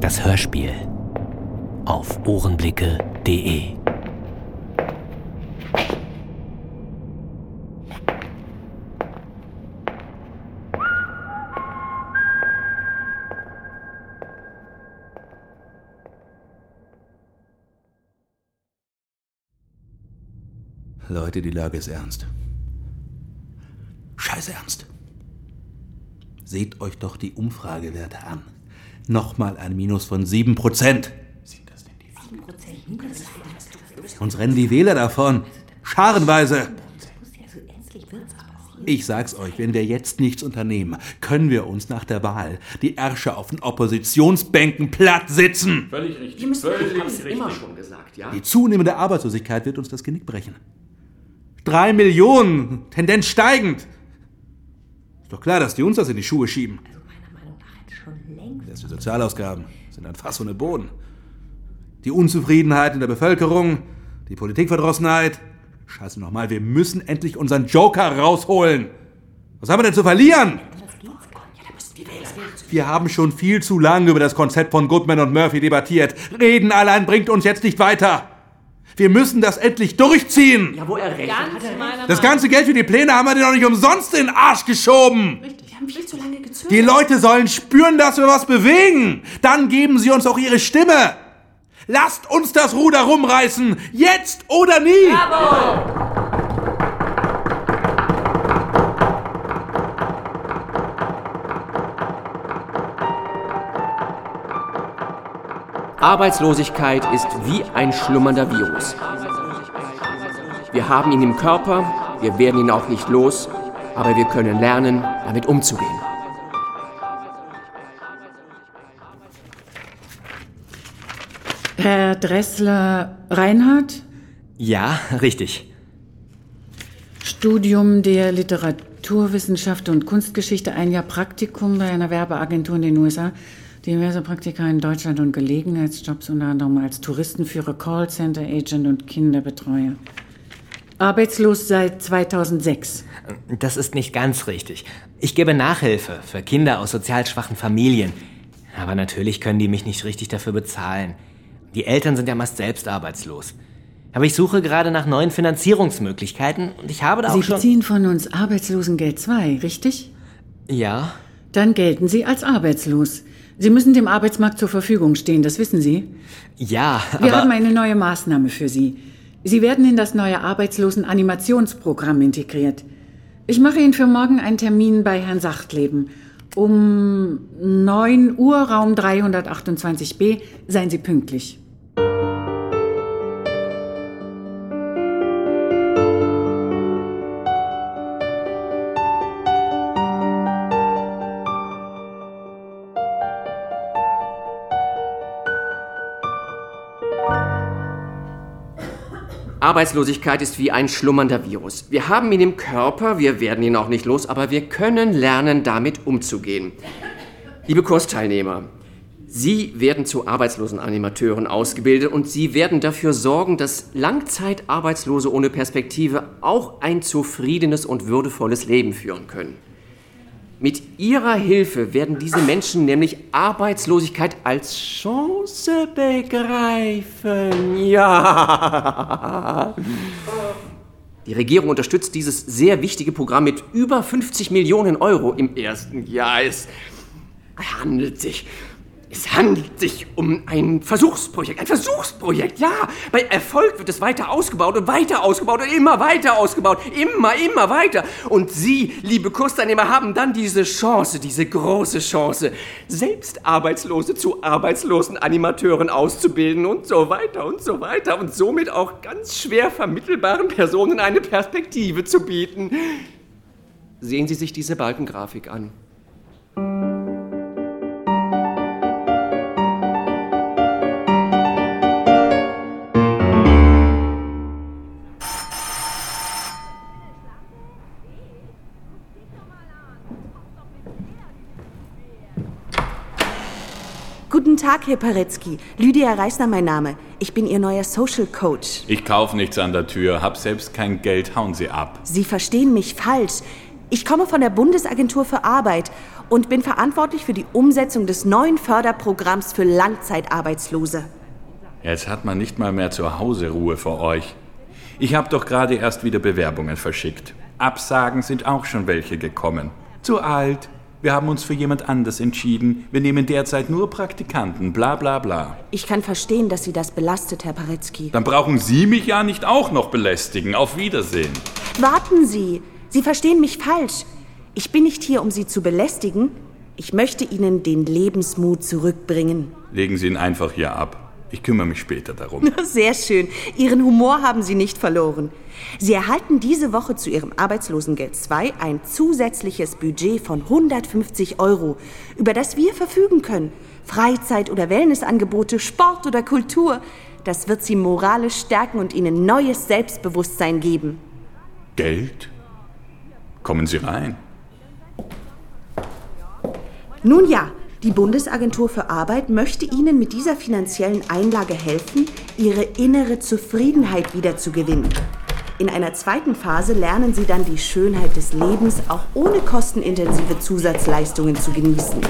Das Hörspiel auf ohrenblicke.de. Leute, die Lage ist ernst. Scheiß ernst. Seht euch doch die Umfragewerte an. Nochmal ein Minus von 7 Prozent. Uns rennen die Wähler davon. Scharenweise. Ich sag's euch, wenn wir jetzt nichts unternehmen, können wir uns nach der Wahl die Ärsche auf den Oppositionsbänken platt sitzen. Völlig richtig. Wir müssen Völlig richtig. immer schon gesagt, ja? Die zunehmende Arbeitslosigkeit wird uns das Genick brechen. Drei Millionen, Tendenz steigend. Ist doch klar, dass die uns das in die Schuhe schieben. Also meiner Meinung nach hätte Erst die Sozialausgaben sind ein Fass ohne Boden. Die Unzufriedenheit in der Bevölkerung, die Politikverdrossenheit. Scheiße nochmal, wir müssen endlich unseren Joker rausholen. Was haben wir denn zu verlieren? Wir haben schon viel zu lange über das Konzept von Goodman und Murphy debattiert. Reden allein bringt uns jetzt nicht weiter. Wir müssen das endlich durchziehen. Ja, wo er recht hat. hat er recht. Das ganze Geld für die Pläne haben wir dir doch nicht umsonst in den Arsch geschoben. Wir haben viel zu lange gezögert. Die Leute sollen spüren, dass wir was bewegen. Dann geben sie uns auch ihre Stimme. Lasst uns das Ruder rumreißen. Jetzt oder nie. Arbeitslosigkeit ist wie ein schlummernder Virus. Wir haben ihn im Körper, wir werden ihn auch nicht los, aber wir können lernen, damit umzugehen. Herr Dressler Reinhardt, Ja, richtig. Studium der Literaturwissenschaft und Kunstgeschichte, ein Jahr Praktikum bei einer Werbeagentur in den USA, diverse Praktika in Deutschland und Gelegenheitsjobs, unter anderem als Touristenführer, Callcenter Agent und Kinderbetreuer. Arbeitslos seit 2006. Das ist nicht ganz richtig. Ich gebe Nachhilfe für Kinder aus sozial schwachen Familien. Aber natürlich können die mich nicht richtig dafür bezahlen. Die Eltern sind ja meist selbst arbeitslos. Aber ich suche gerade nach neuen Finanzierungsmöglichkeiten und ich habe da Sie auch schon... beziehen von uns Arbeitslosengeld 2, richtig? Ja, Dann gelten Sie als arbeitslos. Sie müssen dem Arbeitsmarkt zur Verfügung stehen, das wissen Sie. ja, Wir aber... haben eine neue Maßnahme für Sie. Sie werden in das neue Arbeitslosen-Animationsprogramm integriert. Ich mache Ihnen für morgen einen Termin bei Herrn Sachtleben. Um 9 Uhr, Raum 328b. Seien Sie pünktlich. Arbeitslosigkeit ist wie ein schlummernder Virus. Wir haben ihn im Körper, wir werden ihn auch nicht los, aber wir können lernen, damit umzugehen. Liebe Kursteilnehmer, Sie werden zu Arbeitslosenanimateuren ausgebildet und Sie werden dafür sorgen, dass Langzeitarbeitslose ohne Perspektive auch ein zufriedenes und würdevolles Leben führen können. Mit Ihrer Hilfe werden diese Menschen nämlich Arbeitslosigkeit als Chance begreifen. Ja. Die Regierung unterstützt dieses sehr wichtige Programm mit über 50 Millionen Euro im ersten Jahr. Es handelt sich. Es handelt sich um ein Versuchsprojekt, ein Versuchsprojekt, ja. Bei Erfolg wird es weiter ausgebaut und weiter ausgebaut und immer weiter ausgebaut, immer, immer weiter. Und Sie, liebe Kursteilnehmer, haben dann diese Chance, diese große Chance, selbst Arbeitslose zu arbeitslosen Animateuren auszubilden und so weiter und so weiter und somit auch ganz schwer vermittelbaren Personen eine Perspektive zu bieten. Sehen Sie sich diese Balkengrafik an. Tag, Herr Paretzky. Lydia Reisner mein Name. Ich bin Ihr neuer Social Coach. Ich kaufe nichts an der Tür, hab selbst kein Geld, hauen Sie ab. Sie verstehen mich falsch. Ich komme von der Bundesagentur für Arbeit und bin verantwortlich für die Umsetzung des neuen Förderprogramms für Langzeitarbeitslose. Jetzt hat man nicht mal mehr zu Hause Ruhe vor euch. Ich habe doch gerade erst wieder Bewerbungen verschickt. Absagen sind auch schon welche gekommen. Zu alt. Wir haben uns für jemand anders entschieden. Wir nehmen derzeit nur Praktikanten. Bla bla bla. Ich kann verstehen, dass Sie das belastet, Herr Paretzky. Dann brauchen Sie mich ja nicht auch noch belästigen. Auf Wiedersehen. Warten Sie! Sie verstehen mich falsch. Ich bin nicht hier, um Sie zu belästigen. Ich möchte Ihnen den Lebensmut zurückbringen. Legen Sie ihn einfach hier ab. Ich kümmere mich später darum. Sehr schön. Ihren Humor haben Sie nicht verloren. Sie erhalten diese Woche zu Ihrem Arbeitslosengeld 2 ein zusätzliches Budget von 150 Euro, über das wir verfügen können. Freizeit- oder Wellnessangebote, Sport oder Kultur. Das wird Sie moralisch stärken und Ihnen neues Selbstbewusstsein geben. Geld? Kommen Sie rein. Nun ja, die Bundesagentur für Arbeit möchte Ihnen mit dieser finanziellen Einlage helfen, Ihre innere Zufriedenheit wiederzugewinnen. In einer zweiten Phase lernen Sie dann die Schönheit des Lebens auch ohne kostenintensive Zusatzleistungen zu genießen.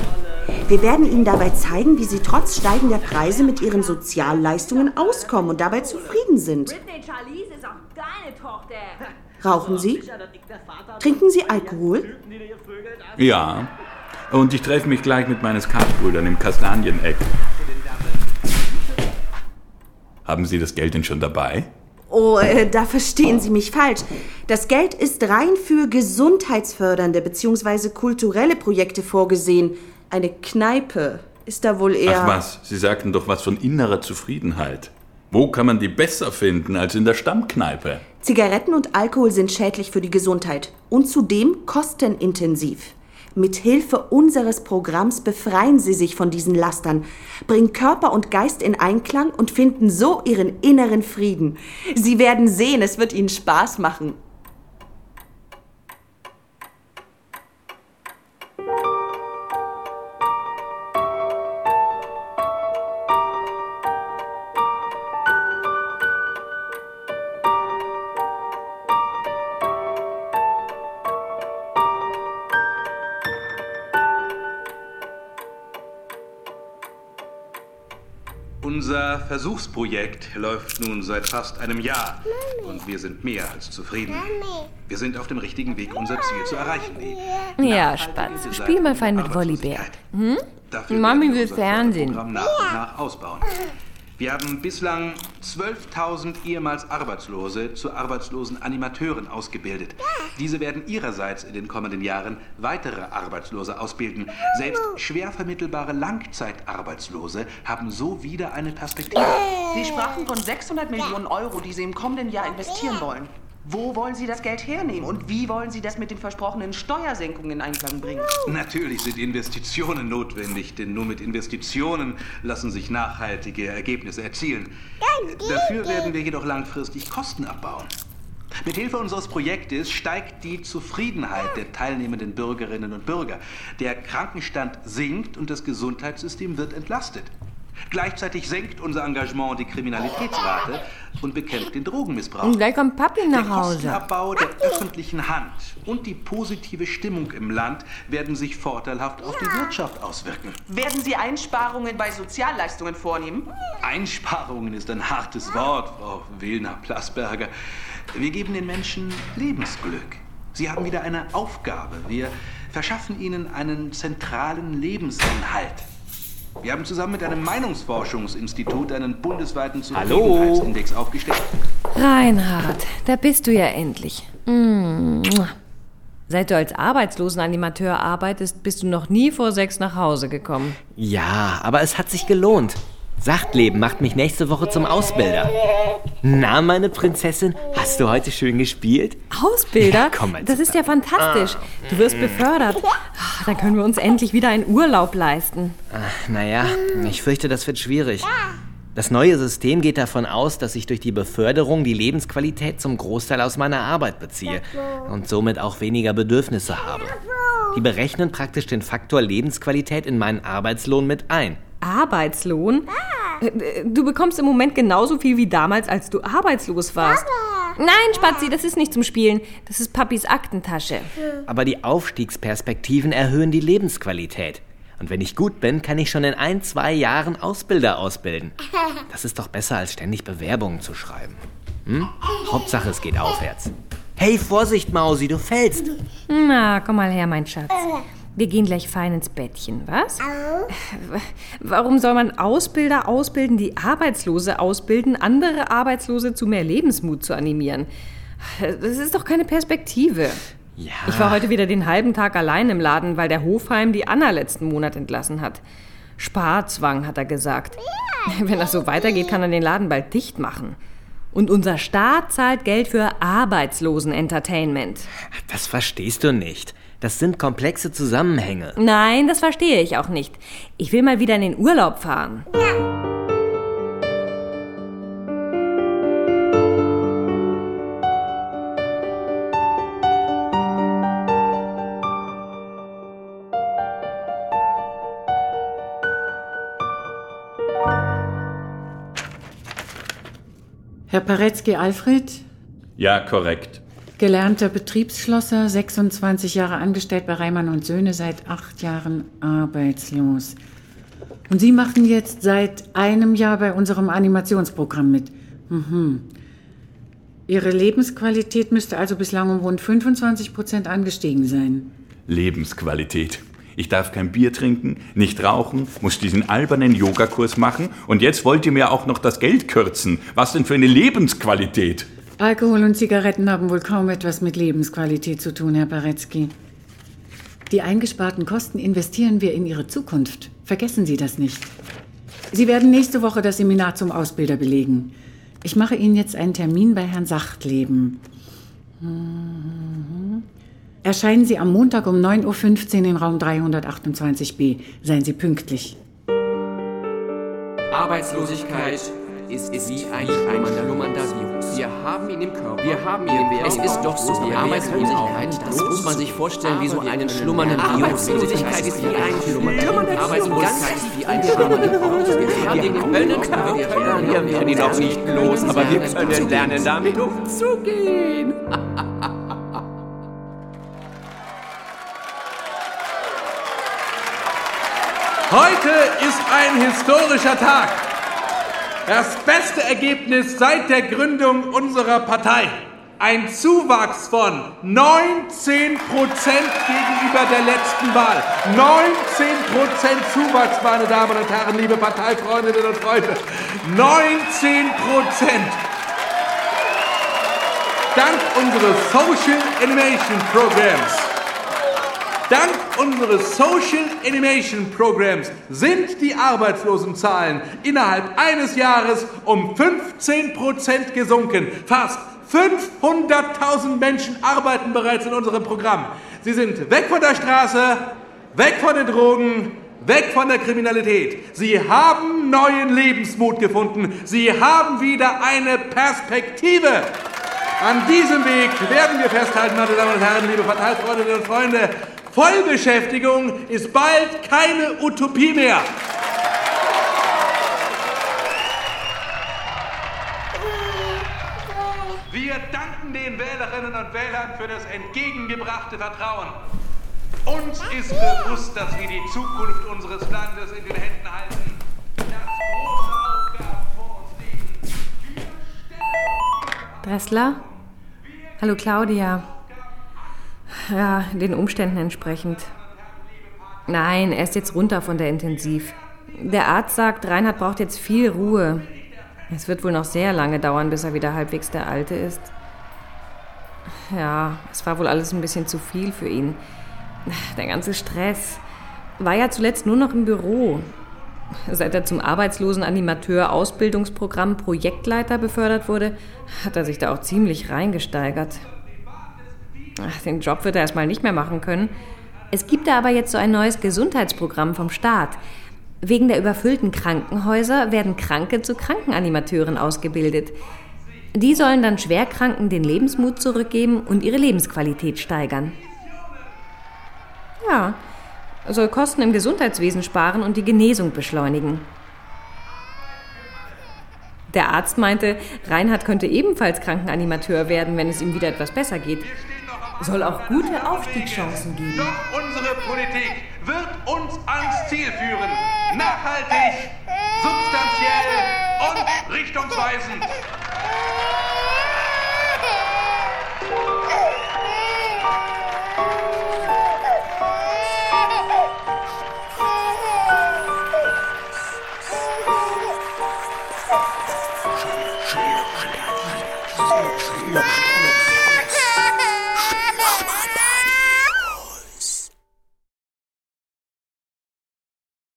Wir werden Ihnen dabei zeigen, wie Sie trotz steigender Preise mit Ihren Sozialleistungen auskommen und dabei zufrieden sind. Britney Charlize ist auch deine Tochter. Rauchen Sie? Trinken Sie Alkohol? Ja. Und ich treffe mich gleich mit meinen Skatbrüdern im Kastanieneck. Haben Sie das Geld denn schon dabei? Oh, äh, da verstehen Sie mich falsch. Das Geld ist rein für gesundheitsfördernde bzw. kulturelle Projekte vorgesehen. Eine Kneipe ist da wohl eher. Ach was, Sie sagten doch was von innerer Zufriedenheit. Wo kann man die besser finden als in der Stammkneipe? Zigaretten und Alkohol sind schädlich für die Gesundheit und zudem kostenintensiv. Mit Hilfe unseres Programms befreien Sie sich von diesen Lastern, bringen Körper und Geist in Einklang und finden so Ihren inneren Frieden. Sie werden sehen, es wird Ihnen Spaß machen. Unser Versuchsprojekt läuft nun seit fast einem Jahr und wir sind mehr als zufrieden. Wir sind auf dem richtigen Weg, unser Ziel zu erreichen. Die Ja, Seite spiel mal fein mit Volleybär. Arbeitslosigkeit. Dafür Mami will Fernsehen. Nach und nach ausbauen. Wir haben bislang 12.000 ehemals Arbeitslose zu arbeitslosen Animateuren ausgebildet. Diese werden ihrerseits in den kommenden Jahren weitere Arbeitslose ausbilden. Selbst schwer vermittelbare Langzeitarbeitslose haben so wieder eine Perspektive. Sie sprachen von 600 Millionen Euro, die Sie im kommenden Jahr investieren wollen. Wo wollen Sie das Geld hernehmen und wie wollen Sie das mit den versprochenen Steuersenkungen in Einklang bringen? Natürlich sind Investitionen notwendig, denn nur mit Investitionen lassen sich nachhaltige Ergebnisse erzielen. Dafür werden wir jedoch langfristig Kosten abbauen. Mit Hilfe unseres Projektes steigt die Zufriedenheit der teilnehmenden Bürgerinnen und Bürger. Der Krankenstand sinkt und das Gesundheitssystem wird entlastet. Gleichzeitig senkt unser Engagement die Kriminalitätsrate und bekämpft den Drogenmissbrauch. Und gleich kommt Papi Der nach Hause. Kostenabbau der öffentlichen Hand und die positive Stimmung im Land werden sich vorteilhaft auf die Wirtschaft auswirken. Werden Sie Einsparungen bei Sozialleistungen vornehmen? Einsparungen ist ein hartes Wort, Frau Wilner-Plasberger. Wir geben den Menschen Lebensglück. Sie haben wieder eine Aufgabe. Wir verschaffen ihnen einen zentralen Lebensinhalt. Wir haben zusammen mit einem Meinungsforschungsinstitut einen bundesweiten Zufriedenheitsindex aufgestellt. Reinhard, da bist du ja endlich. Seit du als Arbeitslosenanimateur arbeitest, bist du noch nie vor sechs nach Hause gekommen. Ja, aber es hat sich gelohnt. Sachtleben macht mich nächste Woche zum Ausbilder. Na, meine Prinzessin, hast du heute schön gespielt? Ausbilder? Ja, komm mal das ist ja fantastisch. Du wirst befördert. Ah, Dann können wir uns endlich wieder einen Urlaub leisten. Naja, ich fürchte, das wird schwierig. Das neue System geht davon aus, dass ich durch die Beförderung die Lebensqualität zum Großteil aus meiner Arbeit beziehe und somit auch weniger Bedürfnisse habe. Die berechnen praktisch den Faktor Lebensqualität in meinen Arbeitslohn mit ein. Arbeitslohn? Äh, Du bekommst im Moment genauso viel wie damals, als du arbeitslos warst. Nein, Spazi, das ist nicht zum Spielen. Das ist Papis Aktentasche. Aber die Aufstiegsperspektiven erhöhen die Lebensqualität. Und wenn ich gut bin, kann ich schon in ein, zwei Jahren Ausbilder ausbilden. Das ist doch besser, als ständig Bewerbungen zu schreiben. Hm? Hauptsache, es geht aufwärts. Hey, Vorsicht, Mausi, du fällst. Na, komm mal her, mein Schatz. Wir gehen gleich fein ins Bettchen, was? Warum soll man Ausbilder ausbilden, die Arbeitslose ausbilden, andere Arbeitslose zu mehr Lebensmut zu animieren? Das ist doch keine Perspektive. Ja. Ich war heute wieder den halben Tag allein im Laden, weil der Hofheim die Anna letzten Monat entlassen hat. Sparzwang, hat er gesagt. Wenn das so weitergeht, kann er den Laden bald dicht machen. Und unser Staat zahlt Geld für Arbeitslosen-Entertainment. Das verstehst du nicht. Das sind komplexe Zusammenhänge. Nein, das verstehe ich auch nicht. Ich will mal wieder in den Urlaub fahren. Herr Paretzky Alfred, Ja, korrekt. gelernter Betriebsschlosser, 26 Jahre angestellt bei Reimann und Söhne, seit acht Jahren arbeitslos. Und Sie machen jetzt seit einem Jahr bei unserem Animationsprogramm mit. Mhm. Ihre Lebensqualität müsste also bislang um rund 25 Prozent angestiegen sein. Lebensqualität. Ich darf kein Bier trinken, nicht rauchen, muss diesen albernen Yogakurs machen und jetzt wollt ihr mir auch noch das Geld kürzen. Was denn für eine Lebensqualität? Alkohol und Zigaretten haben wohl kaum etwas mit Lebensqualität zu tun, Herr Baretzky. Die eingesparten Kosten investieren wir in Ihre Zukunft. Vergessen Sie das nicht. Sie werden nächste Woche das Seminar zum Ausbilder belegen. Ich mache Ihnen jetzt einen Termin bei Herrn Sachtleben. Mhm. Erscheinen Sie am Montag um 9.15 Uhr in Raum 328b. Seien Sie pünktlich. Arbeitslosigkeit ist wie ein schlummernder Virus. Wir haben ihn im Körper. Wir haben ihn im Es ist doch so. Die Arbeitslosigkeit, das muss man sich vorstellen wie so einen schlummernden Virus. Arbeitslosigkeit ist wie ein schlummernder Arbeitslosigkeit ist wie ein schlummernder Virus. Wir können, wir werden ihn noch nicht los, aber wir können lernen, damit umzugehen. Heute ist ein historischer Tag. Das beste Ergebnis seit der Gründung unserer Partei. Ein Zuwachs von 19 Prozent gegenüber der letzten Wahl. 19 Prozent Zuwachs, meine Damen und Herren, liebe Parteifreundinnen und Freunde. 19 Prozent. Dank unseres Social Animation Programs. Dank unseres Social Animation Programs sind die Arbeitslosenzahlen innerhalb eines Jahres um 15 Prozent gesunken. Fast 500.000 Menschen arbeiten bereits in unserem Programm. Sie sind weg von der Straße, weg von den Drogen, weg von der Kriminalität. Sie haben neuen Lebensmut gefunden. Sie haben wieder eine Perspektive. An diesem Weg werden wir festhalten, meine Damen und Herren, liebe Parteifreundinnen und Freunde. Vollbeschäftigung ist bald keine Utopie mehr. Wir danken den Wählerinnen und Wählern für das entgegengebrachte Vertrauen. Uns ist bewusst, dass wir die Zukunft unseres Landes in den Händen halten. Dass große Aufgaben vor uns liegen. Dressler? Hallo Claudia. Ja, den Umständen entsprechend. Nein, er ist jetzt runter von der Intensiv. Der Arzt sagt, Reinhard braucht jetzt viel Ruhe. Es wird wohl noch sehr lange dauern, bis er wieder halbwegs der Alte ist. Ja, es war wohl alles ein bisschen zu viel für ihn. Der ganze Stress. War ja zuletzt nur noch im Büro. Seit er zum arbeitslosen Animateur-Ausbildungsprogramm Projektleiter befördert wurde, hat er sich da auch ziemlich reingesteigert. Ach, den Job wird er erstmal nicht mehr machen können. Es gibt da aber jetzt so ein neues Gesundheitsprogramm vom Staat. Wegen der überfüllten Krankenhäuser werden Kranke zu Krankenanimateuren ausgebildet. Die sollen dann Schwerkranken den Lebensmut zurückgeben und ihre Lebensqualität steigern. Ja, soll Kosten im Gesundheitswesen sparen und die Genesung beschleunigen. Der Arzt meinte, Reinhard könnte ebenfalls Krankenanimateur werden, wenn es ihm wieder etwas besser geht. Soll auch gute Aufstiegschancen geben. Doch unsere Politik wird uns ans Ziel führen. Nachhaltig, substanziell und richtungsweisend.